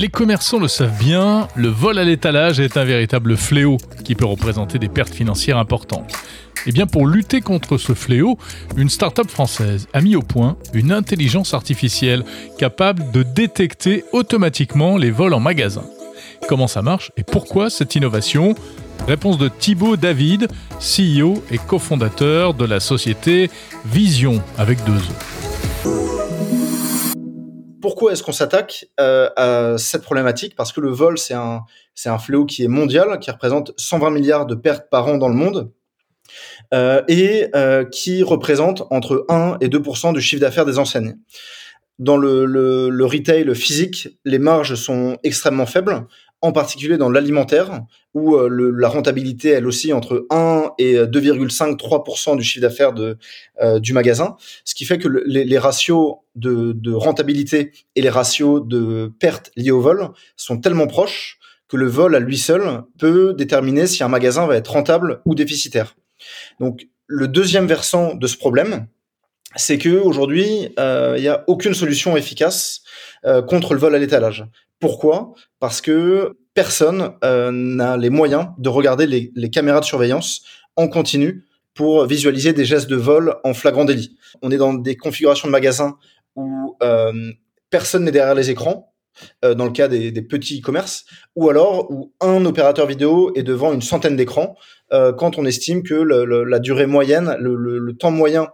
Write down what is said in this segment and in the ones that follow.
Les commerçants le savent bien, le vol à l'étalage est un véritable fléau qui peut représenter des pertes financières importantes. Et bien pour lutter contre ce fléau, une start-up française a mis au point une intelligence artificielle capable de détecter automatiquement les vols en magasin. Comment ça marche et pourquoi cette innovation? Réponse de Thibaut David, CEO et cofondateur de la société Vision avec deux E. Pourquoi est-ce qu'on s'attaque euh, à cette problématique? Parce que le vol, c'est un, fléau qui est mondial, qui représente 120 milliards de pertes par an dans le monde. Euh, et euh, qui représente entre 1 et 2% du chiffre d'affaires des enseignes. Dans le, retail physique, les marges sont extrêmement faibles, en particulier dans l'alimentaire, où euh, la rentabilité, elle aussi, entre 1 et 2,5-3% du chiffre d'affaires euh, du magasin, ce qui fait que le, les, ratios de, rentabilité et les ratios de pertes liées au vol sont tellement proches que le vol à lui seul peut déterminer si un magasin va être rentable ou déficitaire. Donc, le deuxième versant de ce problème, c'est que aujourd'hui, euh, il n'y a aucune solution efficace contre le vol à l'étalage. Pourquoi? Parce que personne euh, n'a les moyens de regarder les, caméras de surveillance en continu pour visualiser des gestes de vol en flagrant délit. On est dans des configurations de magasins où euh, personne n'est derrière les écrans, euh, dans le cas des, petits commerces, ou alors où un opérateur vidéo est devant une centaine d'écrans, quand on estime que la durée moyenne, le, le temps moyen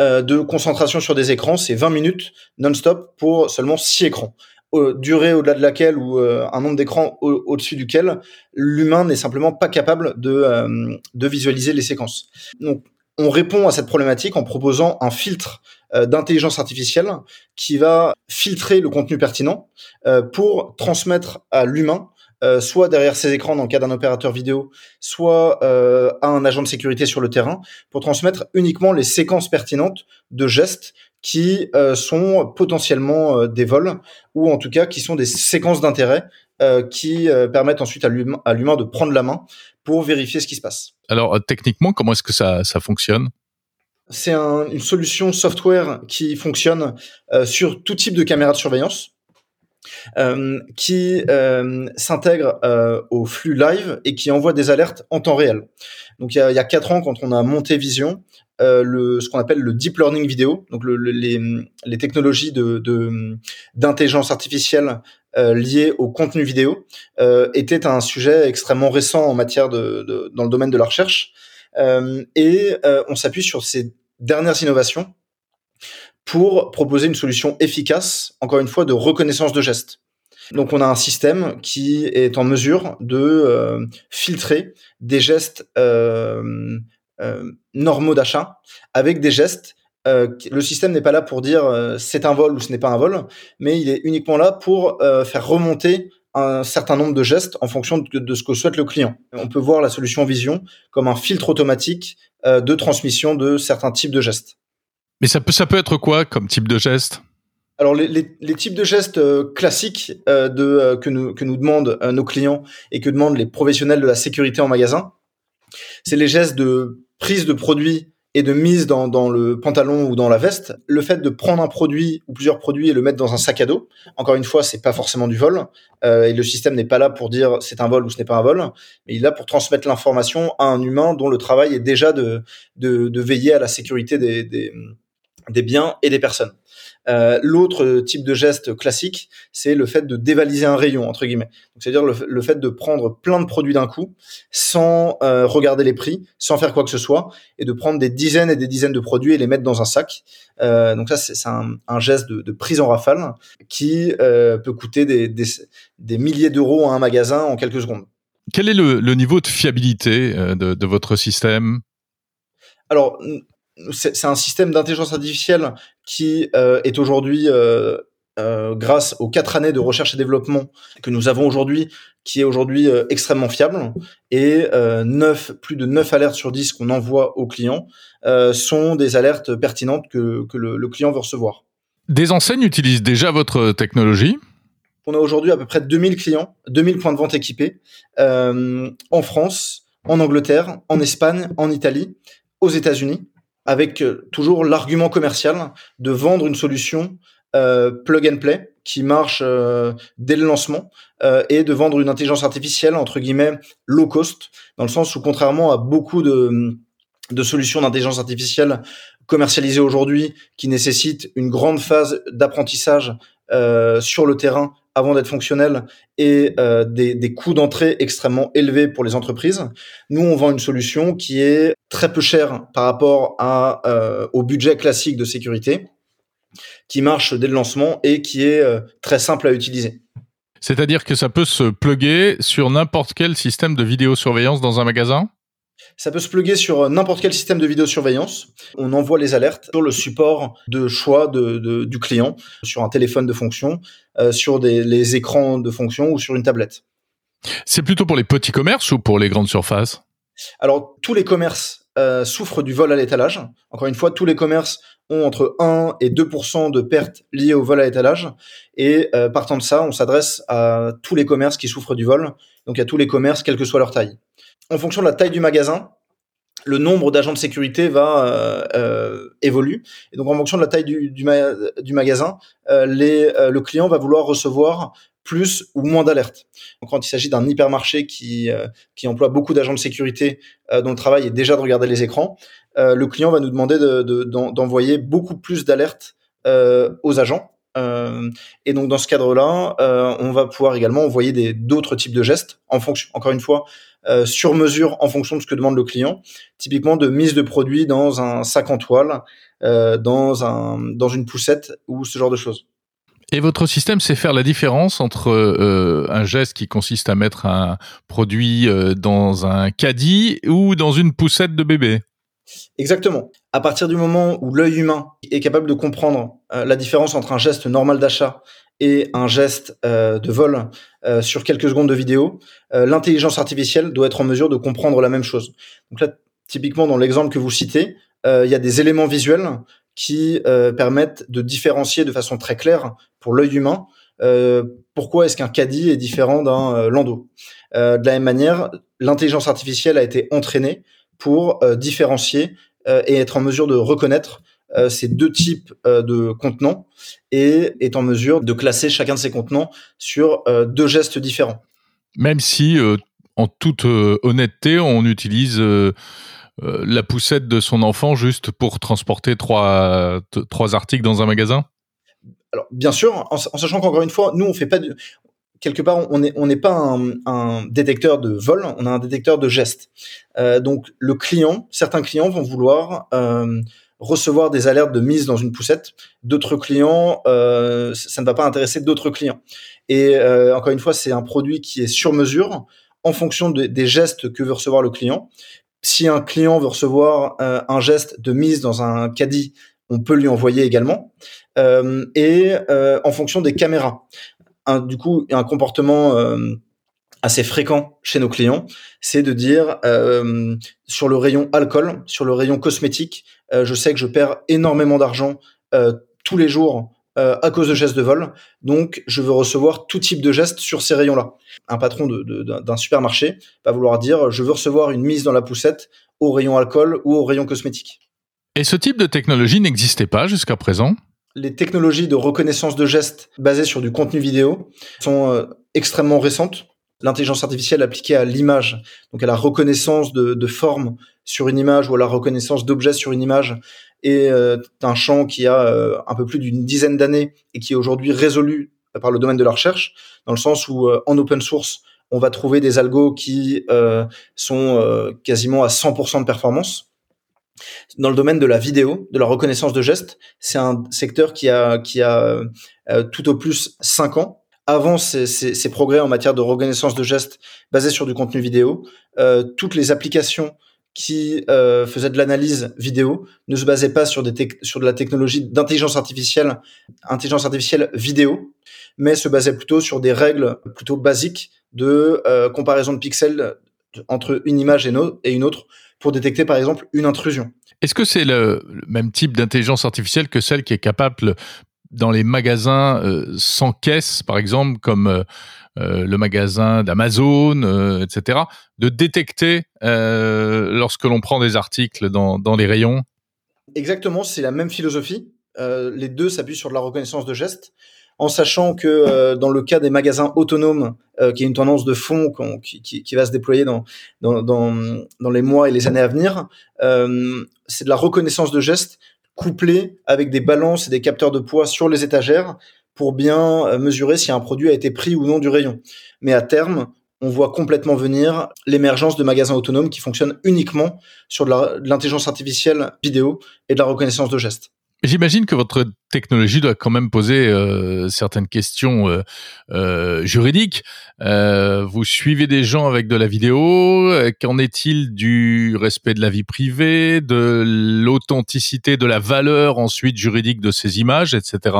de concentration sur des écrans, c'est 20 minutes non-stop pour seulement 6 écrans euh, durée au-delà de laquelle ou euh, un nombre d'écrans au- dessus duquel l'humain n'est simplement pas capable de, euh, de visualiser les séquences. Donc, on répond à cette problématique en proposant un filtre euh, d'intelligence artificielle qui va filtrer le contenu pertinent euh, pour transmettre à l'humain euh, soit derrière ses écrans dans le cas d'un opérateur vidéo, soit euh, à un agent de sécurité sur le terrain, pour transmettre uniquement les séquences pertinentes de gestes qui euh, sont potentiellement euh, des vols ou en tout cas qui sont des séquences d'intérêt euh, qui permettent ensuite à l'humain, de prendre la main pour vérifier ce qui se passe. Alors techniquement, comment est-ce que ça, ça fonctionne? C'est un, une solution software qui fonctionne sur tout type de caméra de surveillance. Qui s'intègre au flux live et qui envoie des alertes en temps réel. Donc il y a, il y a quatre ans, quand on a monté Vision, euh, le, ce qu'on appelle le deep learning vidéo, donc le, le, les, les, technologies d'intelligence artificielle euh, liées au contenu vidéo, euh, était un sujet extrêmement récent en matière de, dans le domaine de la recherche. Et on s'appuie sur ces dernières innovations pour proposer une solution efficace, encore une fois, de reconnaissance de gestes. Donc on a un système qui est en mesure de filtrer des gestes normaux d'achat avec des gestes. Euh, le système n'est pas là pour dire euh, c'est un vol ou ce n'est pas un vol, mais il est uniquement là pour euh, faire remonter un certain nombre de gestes en fonction de, de, ce que souhaite le client. On peut voir la solution Vision comme un filtre automatique euh, de transmission de certains types de gestes. Mais ça peut, ça peut être quoi comme type de geste? Alors les, les, les, types de gestes euh, classiques euh, de, euh, que, nous, que nous demandent euh, nos clients et que demandent les professionnels de la sécurité en magasin, c'est les gestes de prise de produit et de mise dans, dans, le pantalon ou dans la veste. Le fait de prendre un produit ou plusieurs produits et le mettre dans un sac à dos, encore une fois, c'est pas forcément du vol euh, et le système n'est pas là pour dire c'est un vol ou ce n'est pas un vol, mais il est là pour transmettre l'information à un humain dont le travail est déjà de, de, de veiller à la sécurité des, des, des biens et des personnes. Euh, L'autre type de geste classique, c'est le fait de dévaliser un rayon entre guillemets. C'est-à-dire le, le, fait de prendre plein de produits d'un coup, sans euh, regarder les prix, sans faire quoi que ce soit, et de prendre des dizaines et des dizaines de produits et les mettre dans un sac. Euh, donc ça, c'est un, un, geste de, de, prise en rafale qui euh, peut coûter des, des, des milliers d'euros à un magasin en quelques secondes. Quel est le, le niveau de fiabilité euh, de, de votre système? Alors, c'est un système d'intelligence artificielle qui euh, est aujourd'hui, euh, euh, grâce aux quatre années de recherche et développement que nous avons aujourd'hui, qui est aujourd'hui extrêmement fiable. Et euh, 9, plus de 9 alertes sur 10 qu'on envoie aux clients sont des alertes pertinentes que, que le, le, client veut recevoir. Des enseignes utilisent déjà votre technologie? On a aujourd'hui à peu près 2000 clients, 2000 points de vente équipés en France, en Angleterre, en Espagne, en Italie, aux États-Unis avec toujours l'argument commercial de vendre une solution plug and play qui marche dès le lancement et de vendre une intelligence artificielle entre guillemets low cost dans le sens où contrairement à beaucoup de de solutions d'intelligence artificielle commercialisées aujourd'hui qui nécessitent une grande phase d'apprentissage euh, sur le terrain avant d'être fonctionnel et euh, des, coûts d'entrée extrêmement élevés pour les entreprises. Nous, on vend une solution qui est très peu chère par rapport euh, au budget classique de sécurité, qui marche dès le lancement et qui est euh, très simple à utiliser. C'est-à-dire que ça peut se plugger sur n'importe quel système de vidéosurveillance dans un magasin? Ça peut se plugger sur n'importe quel système de vidéosurveillance. On envoie les alertes sur le support de choix de, du client, sur un téléphone de fonction, euh, sur des, les écrans de fonction ou sur une tablette. C'est plutôt pour les petits commerces ou pour les grandes surfaces? Alors, tous les commerces euh, souffrent du vol à l'étalage. Encore une fois, tous les commerces ont entre 1 et 2% de pertes liées au vol à l'étalage. Et euh, partant de ça, on s'adresse à tous les commerces qui souffrent du vol, donc à tous les commerces, quelle que soit leur taille en fonction de la taille du magasin, le nombre d'agents de sécurité va euh, euh, évoluer. Et donc, en fonction de la taille du, magasin, euh, euh, le client va vouloir recevoir plus ou moins d'alertes. Quand il s'agit d'un hypermarché qui, euh, emploie beaucoup d'agents de sécurité dont le travail est déjà de regarder les écrans, le client va nous demander d'envoyer de, beaucoup plus d'alertes aux agents. Et donc, dans ce cadre-là, on va pouvoir également envoyer d'autres types de gestes en fonction, encore une fois, euh, sur mesure en fonction de ce que demande le client. Typiquement de mise de produits dans un sac en toile, euh, dans, un, dans une poussette ou ce genre de choses. Et votre système sait faire la différence entre euh, un geste qui consiste à mettre un produit euh, dans un caddie ou dans une poussette de bébé? Exactement. À partir du moment où l'œil humain est capable de comprendre euh, la différence entre un geste normal d'achat et un geste euh, de vol euh, sur quelques secondes de vidéo, l'intelligence artificielle doit être en mesure de comprendre la même chose. Donc là, typiquement dans l'exemple que vous citez, il y a des éléments visuels qui permettent de différencier de façon très claire pour l'œil humain pourquoi est-ce qu'un caddie est différent d'un landau. de la même manière, l'intelligence artificielle a été entraînée pour euh, différencier euh, et être en mesure de reconnaître euh, ces deux types de contenants et est en mesure de classer chacun de ces contenants sur deux gestes différents. Même si, en toute honnêteté, on utilise la poussette de son enfant juste pour transporter trois, trois articles dans un magasin? Alors bien sûr, en, en sachant qu'encore une fois, nous on fait pas de, quelque part, on n'est pas un, détecteur de vol, on a un détecteur de gestes. Euh, donc, le client, certains clients vont vouloir euh, recevoir des alertes de mise dans une poussette. D'autres clients, euh, ça ne va pas intéresser d'autres clients. Et encore une fois, c'est un produit qui est sur mesure en fonction de, des gestes que veut recevoir le client. Si un client veut recevoir un geste de mise dans un caddie, on peut lui envoyer également. Et en fonction des caméras du coup un comportement euh, assez fréquent chez nos clients, c'est de dire euh, sur le rayon alcool, sur le rayon cosmétique, euh, je sais que je perds énormément d'argent tous les jours à cause de gestes de vol, donc je veux recevoir tout type de gestes sur ces rayons-là. Un patron d'un supermarché va vouloir dire je veux recevoir une mise dans la poussette au rayon alcool ou au rayon cosmétique. Et ce type de technologie n'existait pas jusqu'à présent? Les technologies de reconnaissance de gestes basées sur du contenu vidéo sont euh, extrêmement récentes. L'intelligence artificielle appliquée à l'image, donc à la reconnaissance de, formes sur une image ou à la reconnaissance d'objets sur une image, est euh, un champ qui a euh, un peu plus d'une dizaine d'années et qui est aujourd'hui résolu par le domaine de la recherche, dans le sens où en open source, on va trouver des algos qui sont quasiment à 100% de performance dans le domaine de la vidéo, de la reconnaissance de gestes, c'est un secteur qui a, qui a euh, tout au plus 5 ans. Avant ces, ces, ces, progrès en matière de reconnaissance de gestes basés sur du contenu vidéo, euh, toutes les applications qui euh, faisaient de l'analyse vidéo ne se basaient pas sur, des sur de la technologie d'intelligence artificielle, intelligence artificielle vidéo, mais se basaient plutôt sur des règles plutôt basiques de euh, comparaison de pixels entre une image et, no et une autre pour détecter par exemple une intrusion. Est-ce que c'est le, même type d'intelligence artificielle que celle qui est capable dans les magasins euh, sans caisse, par exemple, comme euh, euh le magasin d'Amazon, etc., de détecter lorsque l'on prend des articles dans, dans les rayons? Exactement, c'est la même philosophie. les deux s'appuient sur de la reconnaissance de gestes en sachant que euh, dans le cas des magasins autonomes, euh, qui est une tendance de fond qui, va se déployer dans, les mois et les années à venir, euh, c'est de la reconnaissance de gestes couplée avec des balances et des capteurs de poids sur les étagères pour bien mesurer si un produit a été pris ou non du rayon. Mais à terme, on voit complètement venir l'émergence de magasins autonomes qui fonctionnent uniquement sur de l'intelligence artificielle vidéo et de la reconnaissance de gestes. J'imagine que votre technologie doit quand même poser euh, certaines questions euh, euh, juridiques. Euh, vous suivez des gens avec de la vidéo. Qu'en est-il du respect de la vie privée, de l'authenticité, de la valeur ensuite juridique de ces images, etc.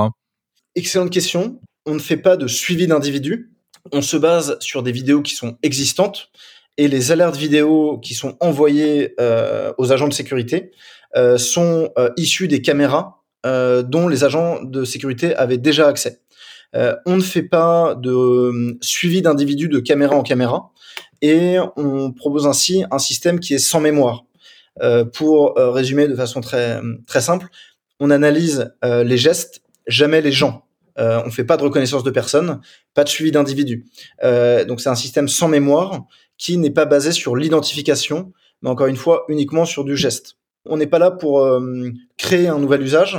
Excellente question. On ne fait pas de suivi d'individus. On se base sur des vidéos qui sont existantes et les alertes vidéo qui sont envoyées aux agents de sécurité euh, sont euh, issus des caméras euh, dont les agents de sécurité avaient déjà accès. on ne fait pas de suivi d'individus de caméra en caméra et on propose ainsi un système qui est sans mémoire. pour résumer de façon très très simple, on analyse les gestes, jamais les gens. Euh, on fait pas de reconnaissance de personnes, pas de suivi d'individus. donc c'est un système sans mémoire qui n'est pas basé sur l'identification, mais encore une fois uniquement sur du geste. On n'est pas là pour euh, créer un nouvel usage.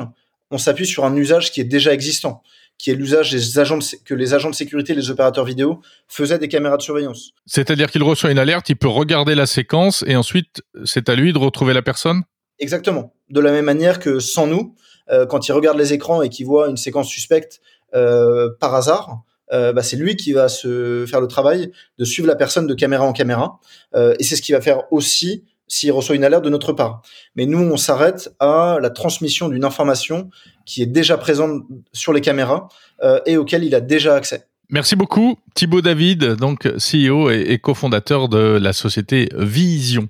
On s'appuie sur un usage qui est déjà existant, qui est l'usage des agents que les agents de sécurité, les opérateurs vidéo faisaient des caméras de surveillance. C'est-à-dire qu'il reçoit une alerte, il peut regarder la séquence et ensuite c'est à lui de retrouver la personne? Exactement. De la même manière que sans nous, euh, quand il regarde les écrans et qu'il voit une séquence suspecte euh, par hasard, bah, c'est lui qui va se faire le travail de suivre la personne de caméra en caméra. et c'est ce qui va faire aussi s'il reçoit une alerte de notre part. Mais nous, on s'arrête à la transmission d'une information qui est déjà présente sur les caméras euh, et auquel il a déjà accès. Merci beaucoup, Thibaut David, donc CEO et cofondateur de la société Vision.